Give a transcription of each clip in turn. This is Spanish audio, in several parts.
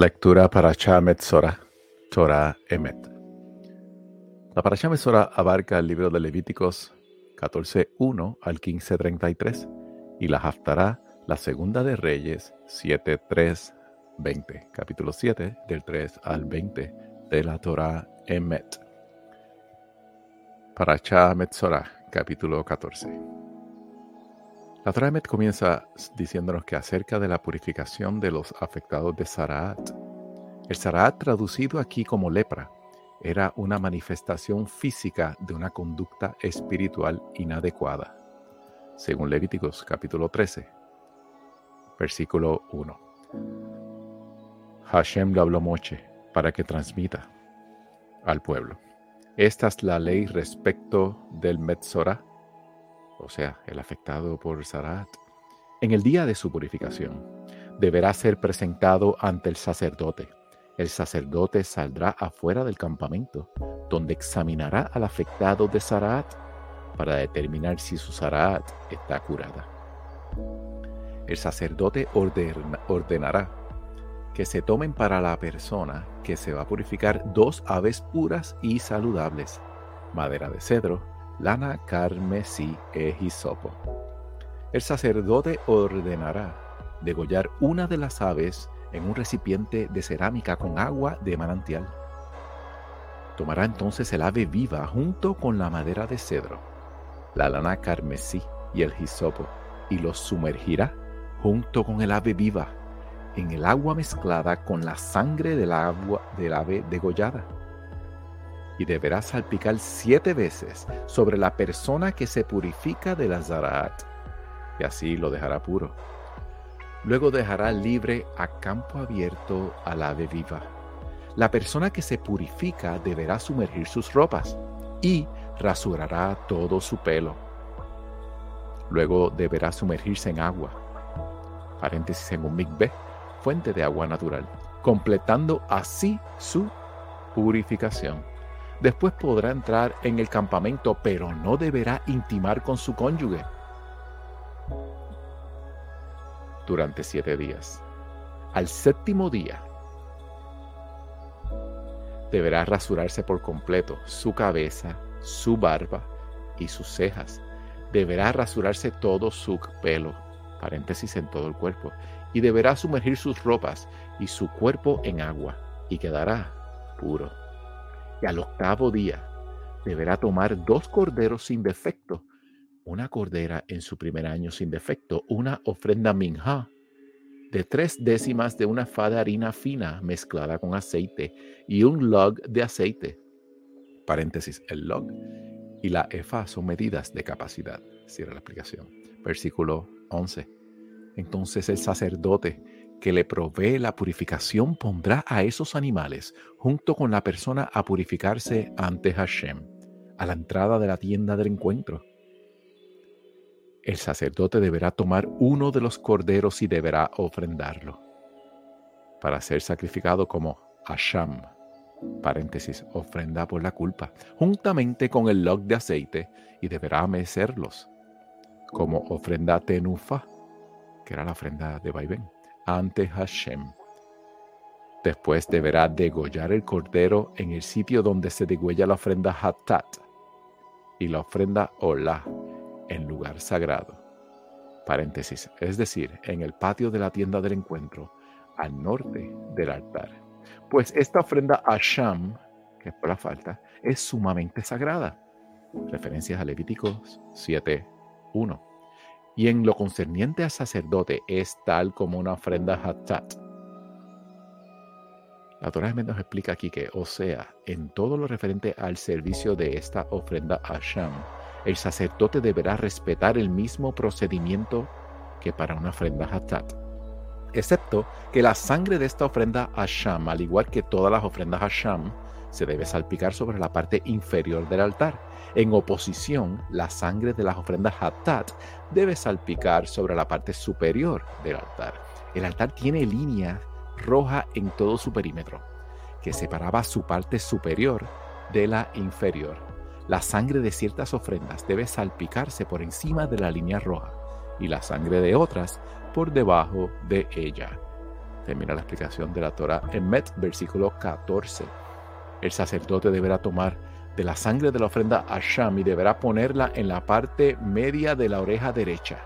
Lectura para Metzora, Torah Emet. La Parashá Metzora abarca el libro de Levíticos 14.1 al 15.33 y la Haftará, la segunda de Reyes 7.3.20, capítulo 7 del 3 al 20 de la Torah Emet. Parashá Metzora, capítulo 14. La Torah comienza diciéndonos que acerca de la purificación de los afectados de Saraat. El Saraat, traducido aquí como lepra, era una manifestación física de una conducta espiritual inadecuada, según Levíticos capítulo 13, versículo 1. Hashem le habló Moche para que transmita al pueblo. Esta es la ley respecto del Metzorah o sea, el afectado por Sarat, en el día de su purificación, deberá ser presentado ante el sacerdote. El sacerdote saldrá afuera del campamento, donde examinará al afectado de Sarat para determinar si su Sarat está curada. El sacerdote ordenará que se tomen para la persona que se va a purificar dos aves puras y saludables, madera de cedro, lana carmesí e hisopo. El sacerdote ordenará degollar una de las aves en un recipiente de cerámica con agua de manantial. Tomará entonces el ave viva junto con la madera de cedro, la lana carmesí y el hisopo, y los sumergirá junto con el ave viva en el agua mezclada con la sangre del agua del ave degollada y deberá salpicar siete veces sobre la persona que se purifica de la Zaraat, y así lo dejará puro. Luego dejará libre a campo abierto al ave viva. La persona que se purifica deberá sumergir sus ropas y rasurará todo su pelo. Luego deberá sumergirse en agua, paréntesis en un fuente de agua natural, completando así su purificación. Después podrá entrar en el campamento, pero no deberá intimar con su cónyuge durante siete días. Al séptimo día, deberá rasurarse por completo su cabeza, su barba y sus cejas. Deberá rasurarse todo su pelo, paréntesis en todo el cuerpo, y deberá sumergir sus ropas y su cuerpo en agua, y quedará puro y al octavo día deberá tomar dos corderos sin defecto, una cordera en su primer año sin defecto, una ofrenda minja de tres décimas de una fa de harina fina mezclada con aceite y un log de aceite. Paréntesis, el log y la efa son medidas de capacidad. Cierra la aplicación. Versículo 11. Entonces el sacerdote que le provee la purificación pondrá a esos animales junto con la persona a purificarse ante Hashem, a la entrada de la tienda del encuentro. El sacerdote deberá tomar uno de los corderos y deberá ofrendarlo para ser sacrificado como Hashem, paréntesis, ofrenda por la culpa, juntamente con el log de aceite y deberá mecerlos como ofrenda tenufa, que era la ofrenda de vaivén ante Hashem. Después deberá degollar el cordero en el sitio donde se degüella la ofrenda Hatat y la ofrenda Olah en lugar sagrado. Paréntesis, es decir, en el patio de la tienda del encuentro, al norte del altar. Pues esta ofrenda Hashem, que es por la falta, es sumamente sagrada. Referencias a Levíticos 7.1 y en lo concerniente al sacerdote es tal como una ofrenda hatat. La Torah nos explica aquí que, o sea, en todo lo referente al servicio de esta ofrenda a Hashem, el sacerdote deberá respetar el mismo procedimiento que para una ofrenda hatat. Excepto que la sangre de esta ofrenda a Hashem, al igual que todas las ofrendas a Hashem, se debe salpicar sobre la parte inferior del altar. En oposición, la sangre de las ofrendas Hatat debe salpicar sobre la parte superior del altar. El altar tiene línea roja en todo su perímetro, que separaba su parte superior de la inferior. La sangre de ciertas ofrendas debe salpicarse por encima de la línea roja y la sangre de otras por debajo de ella. termina la explicación de la Torah en Met, versículo 14. El sacerdote deberá tomar de la sangre de la ofrenda a Sham y deberá ponerla en la parte media de la oreja derecha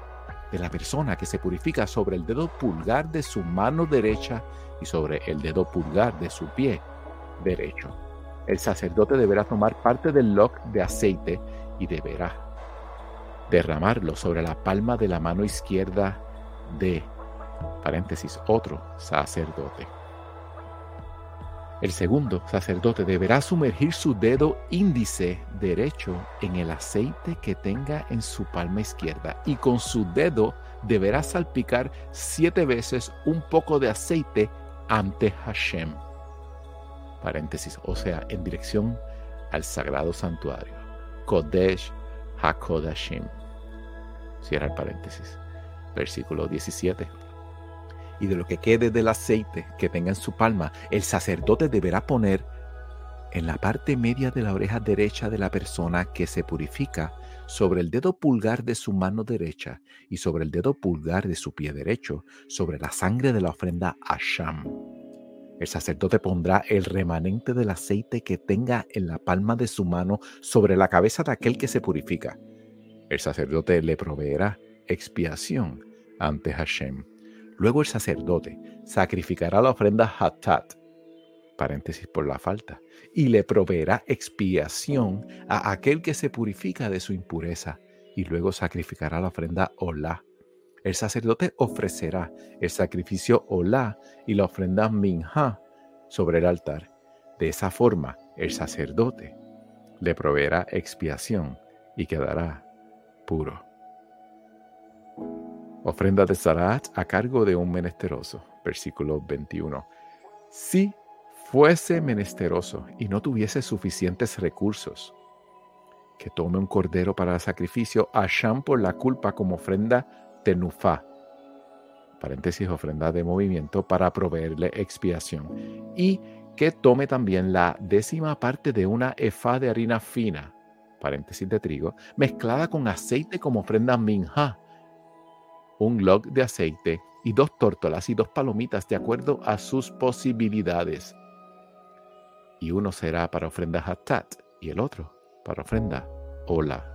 de la persona que se purifica sobre el dedo pulgar de su mano derecha y sobre el dedo pulgar de su pie derecho. El sacerdote deberá tomar parte del lock de aceite y deberá derramarlo sobre la palma de la mano izquierda de, paréntesis, otro sacerdote. El segundo sacerdote deberá sumergir su dedo índice derecho en el aceite que tenga en su palma izquierda y con su dedo deberá salpicar siete veces un poco de aceite ante Hashem. Paréntesis, o sea, en dirección al sagrado santuario. Kodesh HaKodashim. Cierra el paréntesis. Versículo 17 y de lo que quede del aceite que tenga en su palma, el sacerdote deberá poner en la parte media de la oreja derecha de la persona que se purifica sobre el dedo pulgar de su mano derecha y sobre el dedo pulgar de su pie derecho, sobre la sangre de la ofrenda Asham. El sacerdote pondrá el remanente del aceite que tenga en la palma de su mano sobre la cabeza de aquel que se purifica. El sacerdote le proveerá expiación ante Hashem Luego el sacerdote sacrificará la ofrenda hatat, paréntesis por la falta, y le proveerá expiación a aquel que se purifica de su impureza, y luego sacrificará la ofrenda olá. El sacerdote ofrecerá el sacrificio olá y la ofrenda minja sobre el altar. De esa forma, el sacerdote le proveerá expiación y quedará puro. Ofrenda de Zarat a cargo de un menesteroso. Versículo 21. Si fuese menesteroso y no tuviese suficientes recursos, que tome un cordero para el sacrificio a por la culpa como ofrenda tenufá, paréntesis, ofrenda de movimiento para proveerle expiación, y que tome también la décima parte de una efa de harina fina, paréntesis de trigo, mezclada con aceite como ofrenda minja, un log de aceite y dos tórtolas y dos palomitas de acuerdo a sus posibilidades. Y uno será para ofrenda hatat y el otro para ofrenda hola.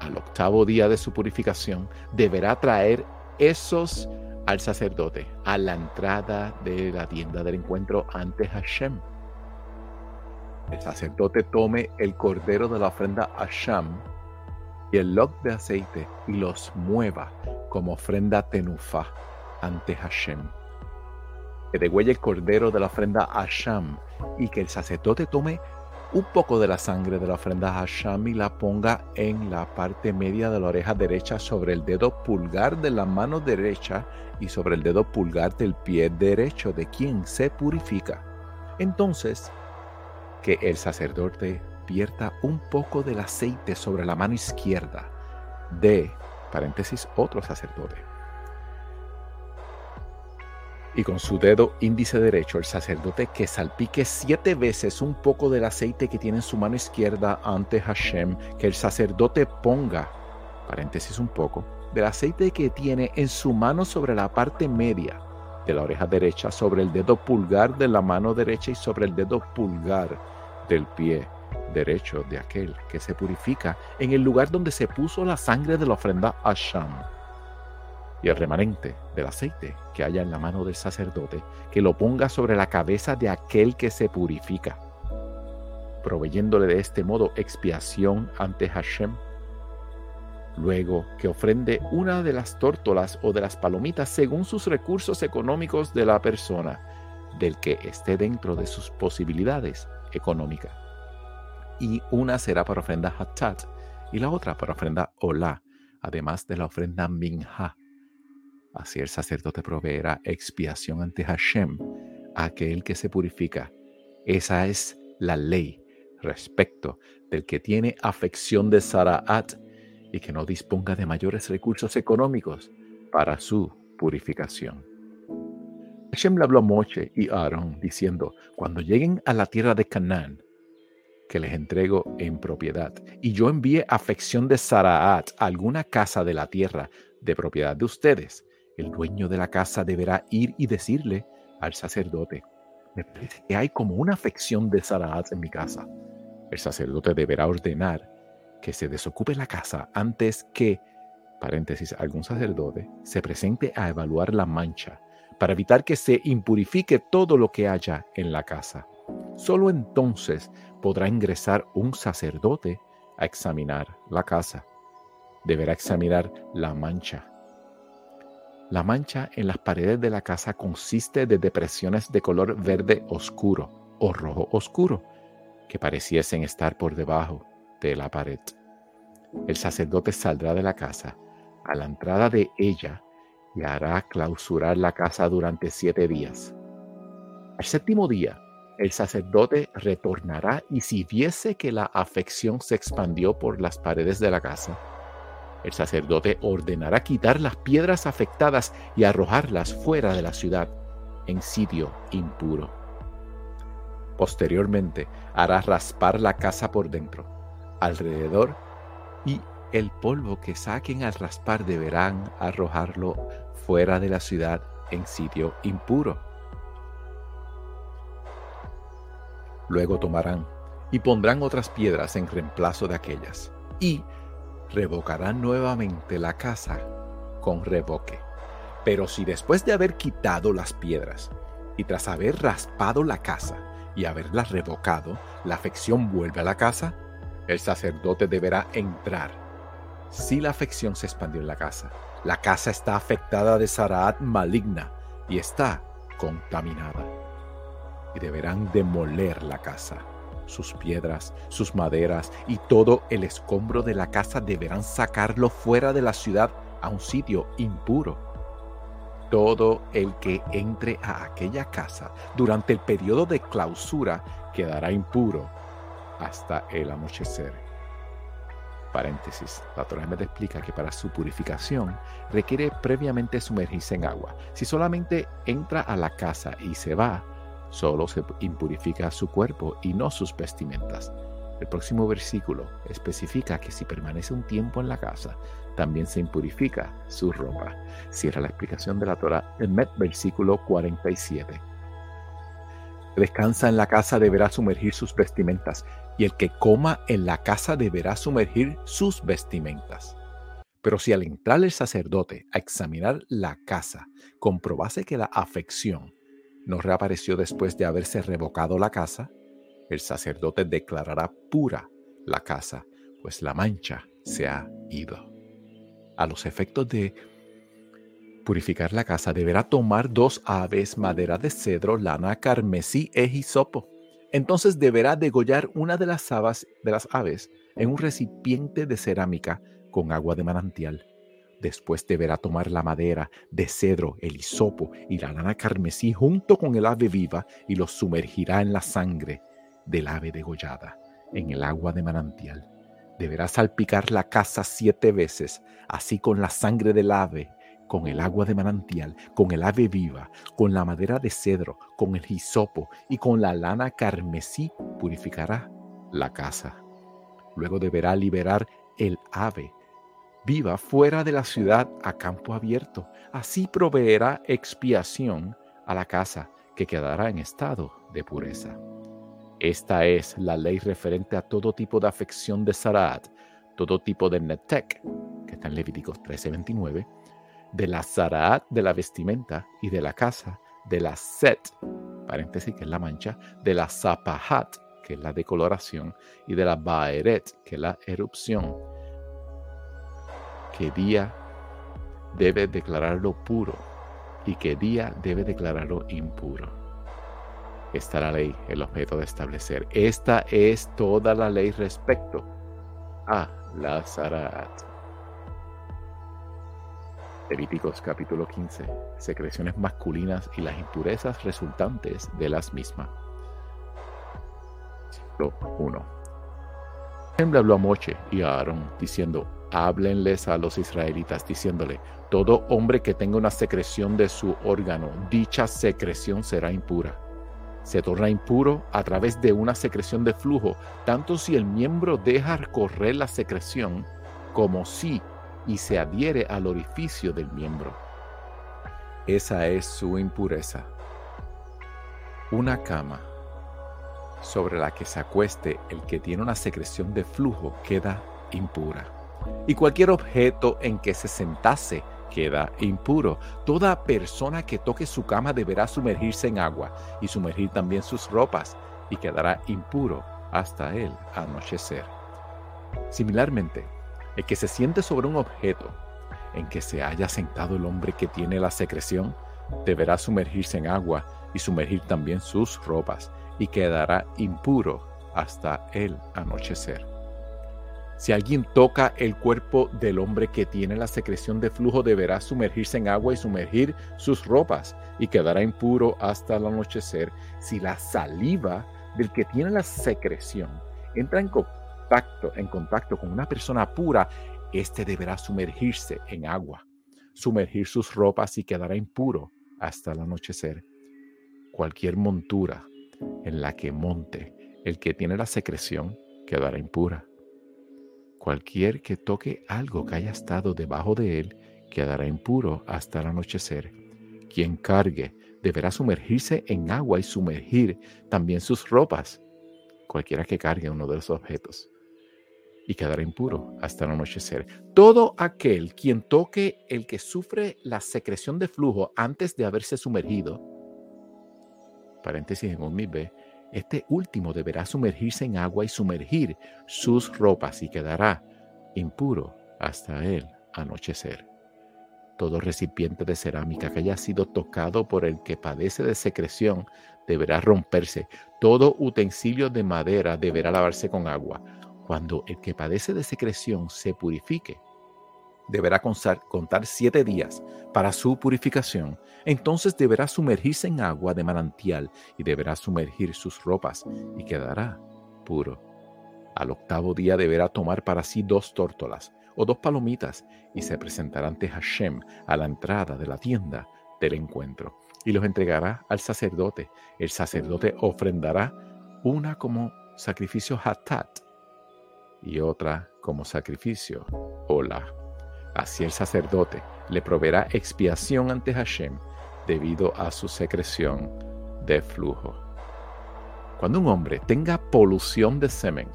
Al octavo día de su purificación deberá traer esos al sacerdote a la entrada de la tienda del encuentro ante Hashem. El sacerdote tome el cordero de la ofrenda Hashem y el log de aceite y los mueva como ofrenda tenufa ante Hashem. Que degüelle el cordero de la ofrenda Hashem y que el sacerdote tome un poco de la sangre de la ofrenda Hashem y la ponga en la parte media de la oreja derecha sobre el dedo pulgar de la mano derecha y sobre el dedo pulgar del pie derecho de quien se purifica. Entonces, que el sacerdote vierta un poco del aceite sobre la mano izquierda de, paréntesis, otro sacerdote. Y con su dedo índice derecho, el sacerdote que salpique siete veces un poco del aceite que tiene en su mano izquierda ante Hashem, que el sacerdote ponga, paréntesis un poco, del aceite que tiene en su mano sobre la parte media de la oreja derecha, sobre el dedo pulgar de la mano derecha y sobre el dedo pulgar del pie derecho de aquel que se purifica en el lugar donde se puso la sangre de la ofrenda a Sham. Y el remanente del aceite que haya en la mano del sacerdote, que lo ponga sobre la cabeza de aquel que se purifica, proveyéndole de este modo expiación ante Hashem. Luego que ofrende una de las tórtolas o de las palomitas según sus recursos económicos de la persona, del que esté dentro de sus posibilidades económicas y una será para ofrenda Hatat y la otra para ofrenda Olá, además de la ofrenda Minha. Así el sacerdote proveerá expiación ante Hashem, aquel que se purifica. Esa es la ley respecto del que tiene afección de Saraat y que no disponga de mayores recursos económicos para su purificación. Hashem le habló a Moche y Aaron diciendo, cuando lleguen a la tierra de Canaán, que les entrego en propiedad. Y yo envíe afección de Saraat a alguna casa de la tierra de propiedad de ustedes. El dueño de la casa deberá ir y decirle al sacerdote, me parece que hay como una afección de Saraat en mi casa. El sacerdote deberá ordenar que se desocupe la casa antes que, paréntesis, algún sacerdote se presente a evaluar la mancha para evitar que se impurifique todo lo que haya en la casa. Solo entonces podrá ingresar un sacerdote a examinar la casa. Deberá examinar la mancha. La mancha en las paredes de la casa consiste de depresiones de color verde oscuro o rojo oscuro que pareciesen estar por debajo de la pared. El sacerdote saldrá de la casa a la entrada de ella y hará clausurar la casa durante siete días. Al séptimo día, el sacerdote retornará y si viese que la afección se expandió por las paredes de la casa, el sacerdote ordenará quitar las piedras afectadas y arrojarlas fuera de la ciudad en sitio impuro. Posteriormente hará raspar la casa por dentro, alrededor y el polvo que saquen al raspar deberán arrojarlo fuera de la ciudad en sitio impuro. Luego tomarán y pondrán otras piedras en reemplazo de aquellas, y revocarán nuevamente la casa con revoque. Pero si después de haber quitado las piedras y tras haber raspado la casa y haberla revocado, la afección vuelve a la casa, el sacerdote deberá entrar. Si la afección se expandió en la casa, la casa está afectada de Saraat maligna y está contaminada. Y deberán demoler la casa. Sus piedras, sus maderas y todo el escombro de la casa deberán sacarlo fuera de la ciudad a un sitio impuro. Todo el que entre a aquella casa durante el periodo de clausura quedará impuro hasta el anochecer. Paréntesis, la Torah me explica que para su purificación requiere previamente sumergirse en agua. Si solamente entra a la casa y se va, solo se impurifica su cuerpo y no sus vestimentas. El próximo versículo especifica que si permanece un tiempo en la casa, también se impurifica su ropa. Cierra la explicación de la Torah en Met, versículo 47. Descansa en la casa deberá sumergir sus vestimentas, y el que coma en la casa deberá sumergir sus vestimentas. Pero si al entrar el sacerdote a examinar la casa comprobase que la afección no reapareció después de haberse revocado la casa, el sacerdote declarará pura la casa, pues la mancha se ha ido. A los efectos de purificar la casa, deberá tomar dos aves, madera de cedro, lana, carmesí e hisopo. Entonces deberá degollar una de las, de las aves en un recipiente de cerámica con agua de manantial Después deberá tomar la madera de cedro, el hisopo y la lana carmesí junto con el ave viva y los sumergirá en la sangre del ave degollada, en el agua de manantial. Deberá salpicar la casa siete veces, así con la sangre del ave, con el agua de manantial, con el ave viva, con la madera de cedro, con el hisopo y con la lana carmesí purificará la casa. Luego deberá liberar el ave viva fuera de la ciudad a campo abierto. Así proveerá expiación a la casa que quedará en estado de pureza. Esta es la ley referente a todo tipo de afección de Sarat, todo tipo de netek, que está en Levíticos 13:29, de la Sarat de la vestimenta y de la casa, de la Set, paréntesis que es la mancha, de la Zapahat, que es la decoloración, y de la Baeret, que es la erupción qué día debe declararlo puro y qué día debe declararlo impuro. Esta la ley, el objeto de establecer. Esta es toda la ley respecto a la Zarat. Levíticos capítulo 15. Secreciones masculinas y las impurezas resultantes de las mismas. 1. habló a Moche y a Aarón diciendo, háblenles a los israelitas diciéndole, todo hombre que tenga una secreción de su órgano, dicha secreción será impura. Se torna impuro a través de una secreción de flujo, tanto si el miembro deja correr la secreción como si y se adhiere al orificio del miembro. Esa es su impureza. Una cama sobre la que se acueste el que tiene una secreción de flujo queda impura. Y cualquier objeto en que se sentase queda impuro. Toda persona que toque su cama deberá sumergirse en agua y sumergir también sus ropas y quedará impuro hasta el anochecer. Similarmente, el que se siente sobre un objeto en que se haya sentado el hombre que tiene la secreción deberá sumergirse en agua y sumergir también sus ropas y quedará impuro hasta el anochecer. Si alguien toca el cuerpo del hombre que tiene la secreción de flujo, deberá sumergirse en agua y sumergir sus ropas y quedará impuro hasta el anochecer. Si la saliva del que tiene la secreción entra en contacto, en contacto con una persona pura, éste deberá sumergirse en agua, sumergir sus ropas y quedará impuro hasta el anochecer. Cualquier montura en la que monte el que tiene la secreción quedará impura. Cualquier que toque algo que haya estado debajo de él quedará impuro hasta el anochecer. Quien cargue deberá sumergirse en agua y sumergir también sus ropas, cualquiera que cargue uno de los objetos, y quedará impuro hasta el anochecer. Todo aquel quien toque el que sufre la secreción de flujo antes de haberse sumergido, paréntesis en un B, este último deberá sumergirse en agua y sumergir sus ropas y quedará impuro hasta el anochecer. Todo recipiente de cerámica que haya sido tocado por el que padece de secreción deberá romperse. Todo utensilio de madera deberá lavarse con agua. Cuando el que padece de secreción se purifique, deberá contar siete días para su purificación. Entonces deberá sumergirse en agua de manantial y deberá sumergir sus ropas y quedará puro. Al octavo día deberá tomar para sí dos tórtolas o dos palomitas y se presentará ante Hashem a la entrada de la tienda del encuentro y los entregará al sacerdote. El sacerdote ofrendará una como sacrificio hatat y otra como sacrificio hola. Así el sacerdote le proveerá expiación ante Hashem debido a su secreción de flujo. Cuando un hombre tenga polución de semen,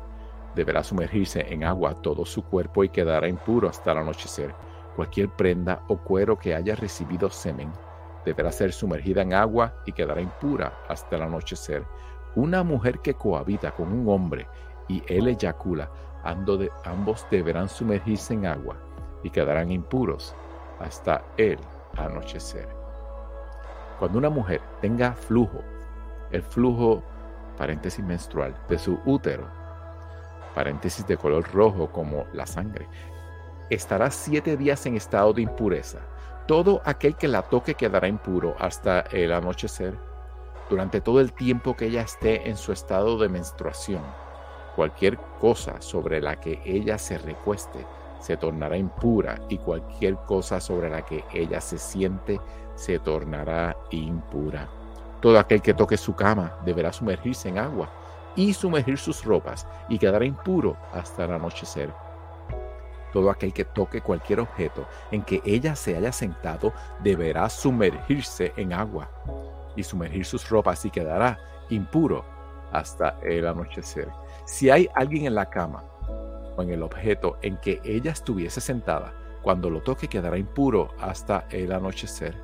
deberá sumergirse en agua todo su cuerpo y quedará impuro hasta el anochecer. Cualquier prenda o cuero que haya recibido semen deberá ser sumergida en agua y quedará impura hasta el anochecer. Una mujer que cohabita con un hombre y él eyacula, ambos deberán sumergirse en agua y quedarán impuros hasta el anochecer. Cuando una mujer tenga flujo, el flujo, paréntesis menstrual, de su útero, paréntesis de color rojo como la sangre, estará siete días en estado de impureza. Todo aquel que la toque quedará impuro hasta el anochecer. Durante todo el tiempo que ella esté en su estado de menstruación, cualquier cosa sobre la que ella se recueste se tornará impura y cualquier cosa sobre la que ella se siente se tornará impura. Todo aquel que toque su cama deberá sumergirse en agua y sumergir sus ropas y quedará impuro hasta el anochecer. Todo aquel que toque cualquier objeto en que ella se haya sentado deberá sumergirse en agua y sumergir sus ropas y quedará impuro hasta el anochecer. Si hay alguien en la cama o en el objeto en que ella estuviese sentada, cuando lo toque quedará impuro hasta el anochecer.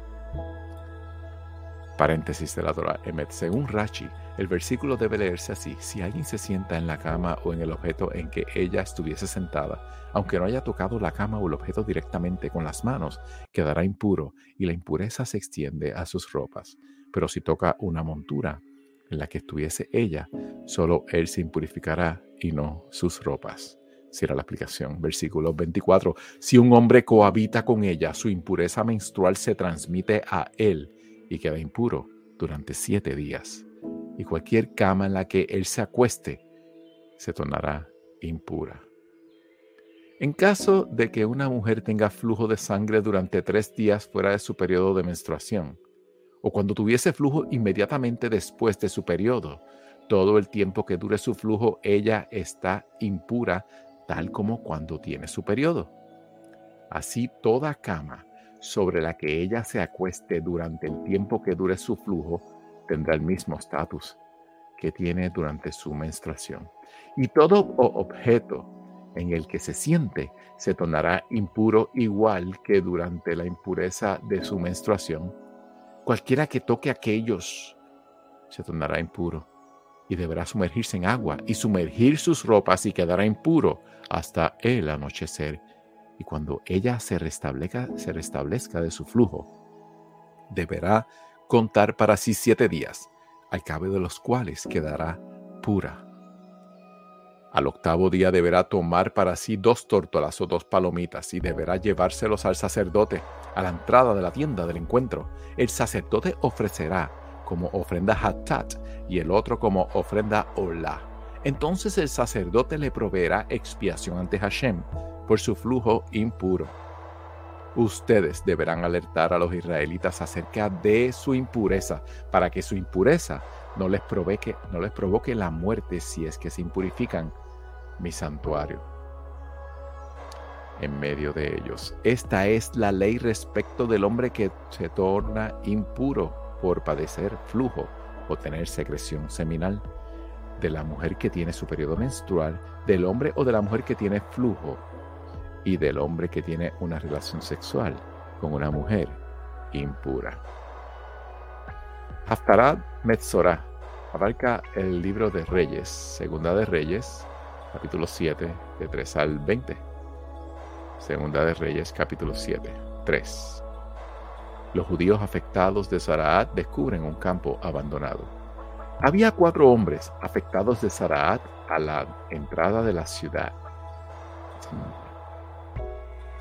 Paréntesis de la Torah Emet. Según Rachi, el versículo debe leerse así. Si alguien se sienta en la cama o en el objeto en que ella estuviese sentada, aunque no haya tocado la cama o el objeto directamente con las manos, quedará impuro y la impureza se extiende a sus ropas. Pero si toca una montura en la que estuviese ella, solo él se impurificará y no sus ropas era la explicación. Versículo 24. Si un hombre cohabita con ella, su impureza menstrual se transmite a él y queda impuro durante siete días. Y cualquier cama en la que él se acueste se tornará impura. En caso de que una mujer tenga flujo de sangre durante tres días fuera de su periodo de menstruación, o cuando tuviese flujo inmediatamente después de su periodo, todo el tiempo que dure su flujo, ella está impura tal como cuando tiene su periodo. Así toda cama sobre la que ella se acueste durante el tiempo que dure su flujo tendrá el mismo estatus que tiene durante su menstruación. Y todo objeto en el que se siente se tornará impuro igual que durante la impureza de su menstruación. Cualquiera que toque aquellos se tornará impuro y deberá sumergirse en agua y sumergir sus ropas y quedará impuro hasta el anochecer. Y cuando ella se restablezca, se restablezca de su flujo, deberá contar para sí siete días, al cabo de los cuales quedará pura. Al octavo día deberá tomar para sí dos tórtolas o dos palomitas y deberá llevárselos al sacerdote a la entrada de la tienda del encuentro. El sacerdote ofrecerá como ofrenda hatat y el otro como ofrenda hola. Entonces el sacerdote le proveerá expiación ante Hashem por su flujo impuro. Ustedes deberán alertar a los israelitas acerca de su impureza para que su impureza no les provoque, no les provoque la muerte si es que se impurifican mi santuario en medio de ellos. Esta es la ley respecto del hombre que se torna impuro por padecer flujo o tener secreción seminal, de la mujer que tiene su periodo menstrual, del hombre o de la mujer que tiene flujo y del hombre que tiene una relación sexual con una mujer impura. Haftarah Metzorah abarca el libro de Reyes, Segunda de Reyes, capítulo 7, de 3 al 20. Segunda de Reyes, capítulo 7, 3 los judíos afectados de Zaraat descubren un campo abandonado. Había cuatro hombres afectados de Zaraat a la entrada de la ciudad.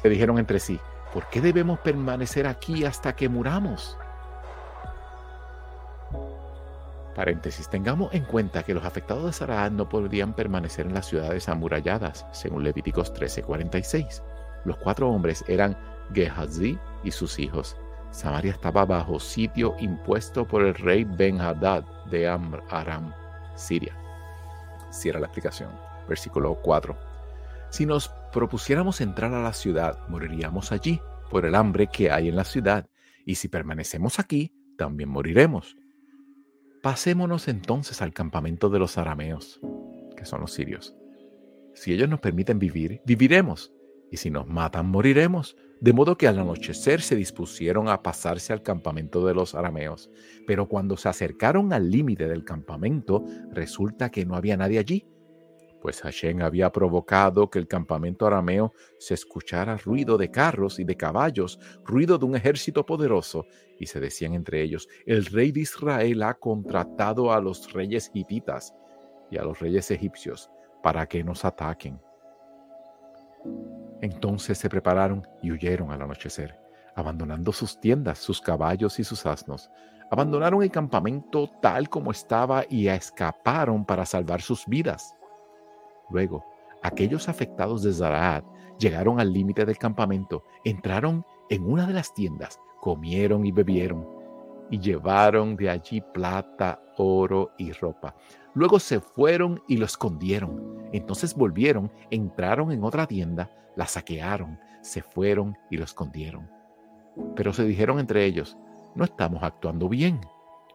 Se dijeron entre sí, ¿por qué debemos permanecer aquí hasta que muramos? Paréntesis, tengamos en cuenta que los afectados de Zaraat no podrían permanecer en las ciudades amuralladas, según Levíticos 13:46. Los cuatro hombres eran Gehazi y sus hijos, Samaria estaba bajo sitio impuesto por el rey Ben-Hadad de Aram, Siria. Cierra la explicación. Versículo 4. Si nos propusiéramos entrar a la ciudad, moriríamos allí por el hambre que hay en la ciudad, y si permanecemos aquí, también moriremos. Pasémonos entonces al campamento de los arameos, que son los sirios. Si ellos nos permiten vivir, viviremos, y si nos matan, moriremos. De modo que al anochecer se dispusieron a pasarse al campamento de los arameos, pero cuando se acercaron al límite del campamento, resulta que no había nadie allí, pues Hashem había provocado que el campamento arameo se escuchara ruido de carros y de caballos, ruido de un ejército poderoso, y se decían entre ellos, el rey de Israel ha contratado a los reyes hititas y a los reyes egipcios para que nos ataquen. Entonces se prepararon y huyeron al anochecer, abandonando sus tiendas, sus caballos y sus asnos. Abandonaron el campamento tal como estaba y escaparon para salvar sus vidas. Luego, aquellos afectados de Zaraat llegaron al límite del campamento, entraron en una de las tiendas, comieron y bebieron, y llevaron de allí plata, oro y ropa. Luego se fueron y lo escondieron. Entonces volvieron, entraron en otra tienda, la saquearon, se fueron y lo escondieron. Pero se dijeron entre ellos, no estamos actuando bien.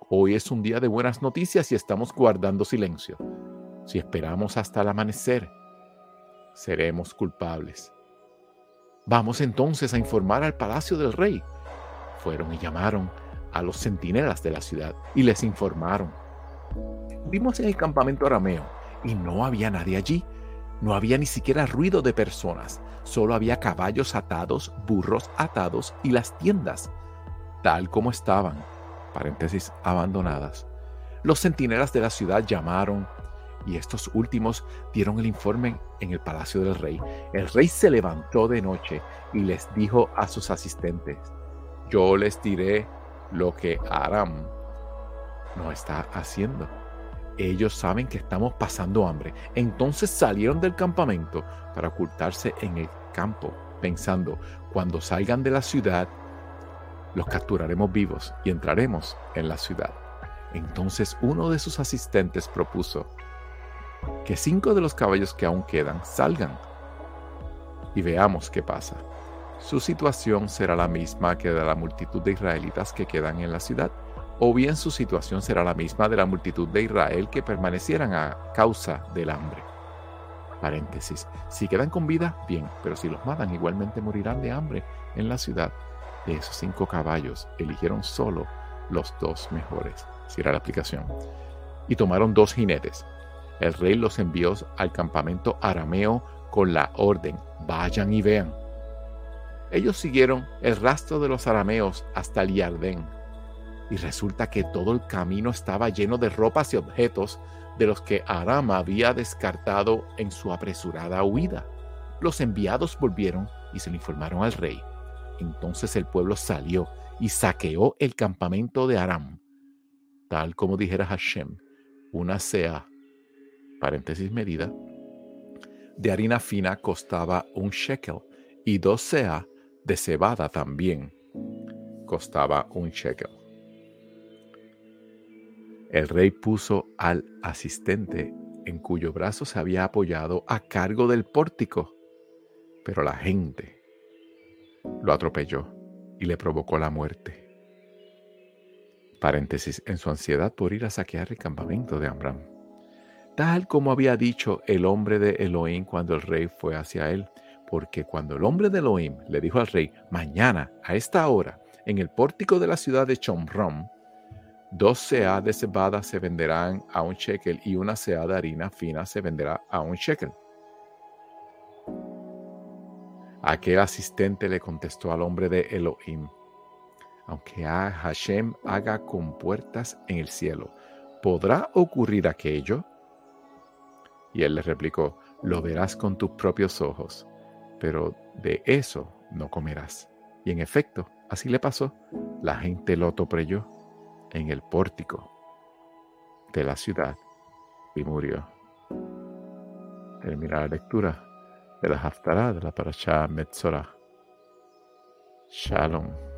Hoy es un día de buenas noticias y estamos guardando silencio. Si esperamos hasta el amanecer, seremos culpables. Vamos entonces a informar al palacio del rey. Fueron y llamaron a los centinelas de la ciudad y les informaron Vimos en el campamento arameo y no había nadie allí. No había ni siquiera ruido de personas. Solo había caballos atados, burros atados y las tiendas, tal como estaban, paréntesis, abandonadas. Los centinelas de la ciudad llamaron y estos últimos dieron el informe en el palacio del rey. El rey se levantó de noche y les dijo a sus asistentes, yo les diré lo que Aram no está haciendo. Ellos saben que estamos pasando hambre. Entonces salieron del campamento para ocultarse en el campo, pensando, cuando salgan de la ciudad, los capturaremos vivos y entraremos en la ciudad. Entonces uno de sus asistentes propuso que cinco de los caballos que aún quedan salgan y veamos qué pasa. Su situación será la misma que de la multitud de israelitas que quedan en la ciudad, o bien su situación será la misma de la multitud de Israel que permanecieran a causa del hambre. Paréntesis. Si quedan con vida, bien, pero si los matan, igualmente morirán de hambre en la ciudad. De esos cinco caballos, eligieron solo los dos mejores. era la aplicación. Y tomaron dos jinetes. El rey los envió al campamento arameo con la orden, vayan y vean. Ellos siguieron el rastro de los arameos hasta el Yardén. Y resulta que todo el camino estaba lleno de ropas y objetos de los que Aram había descartado en su apresurada huida. Los enviados volvieron y se lo informaron al rey. Entonces el pueblo salió y saqueó el campamento de Aram, tal como dijera Hashem, una sea, paréntesis medida, de harina fina costaba un shekel y dos sea de cebada también costaba un shekel. El rey puso al asistente en cuyo brazo se había apoyado a cargo del pórtico, pero la gente lo atropelló y le provocó la muerte. Paréntesis, en su ansiedad por ir a saquear el campamento de Amram. Tal como había dicho el hombre de Elohim cuando el rey fue hacia él, porque cuando el hombre de Elohim le dijo al rey, mañana a esta hora, en el pórtico de la ciudad de Chomrom, Dos sea de cebada se venderán a un shekel y una sea de harina fina se venderá a un shekel. Aquel asistente le contestó al hombre de Elohim, aunque Hashem haga compuertas en el cielo, ¿podrá ocurrir aquello? Y él le replicó, lo verás con tus propios ojos, pero de eso no comerás. Y en efecto, así le pasó. La gente lo topreyó en el pórtico de la ciudad y murió. Termina la lectura de la Haftarah de la Parashá Metzorah. Shalom.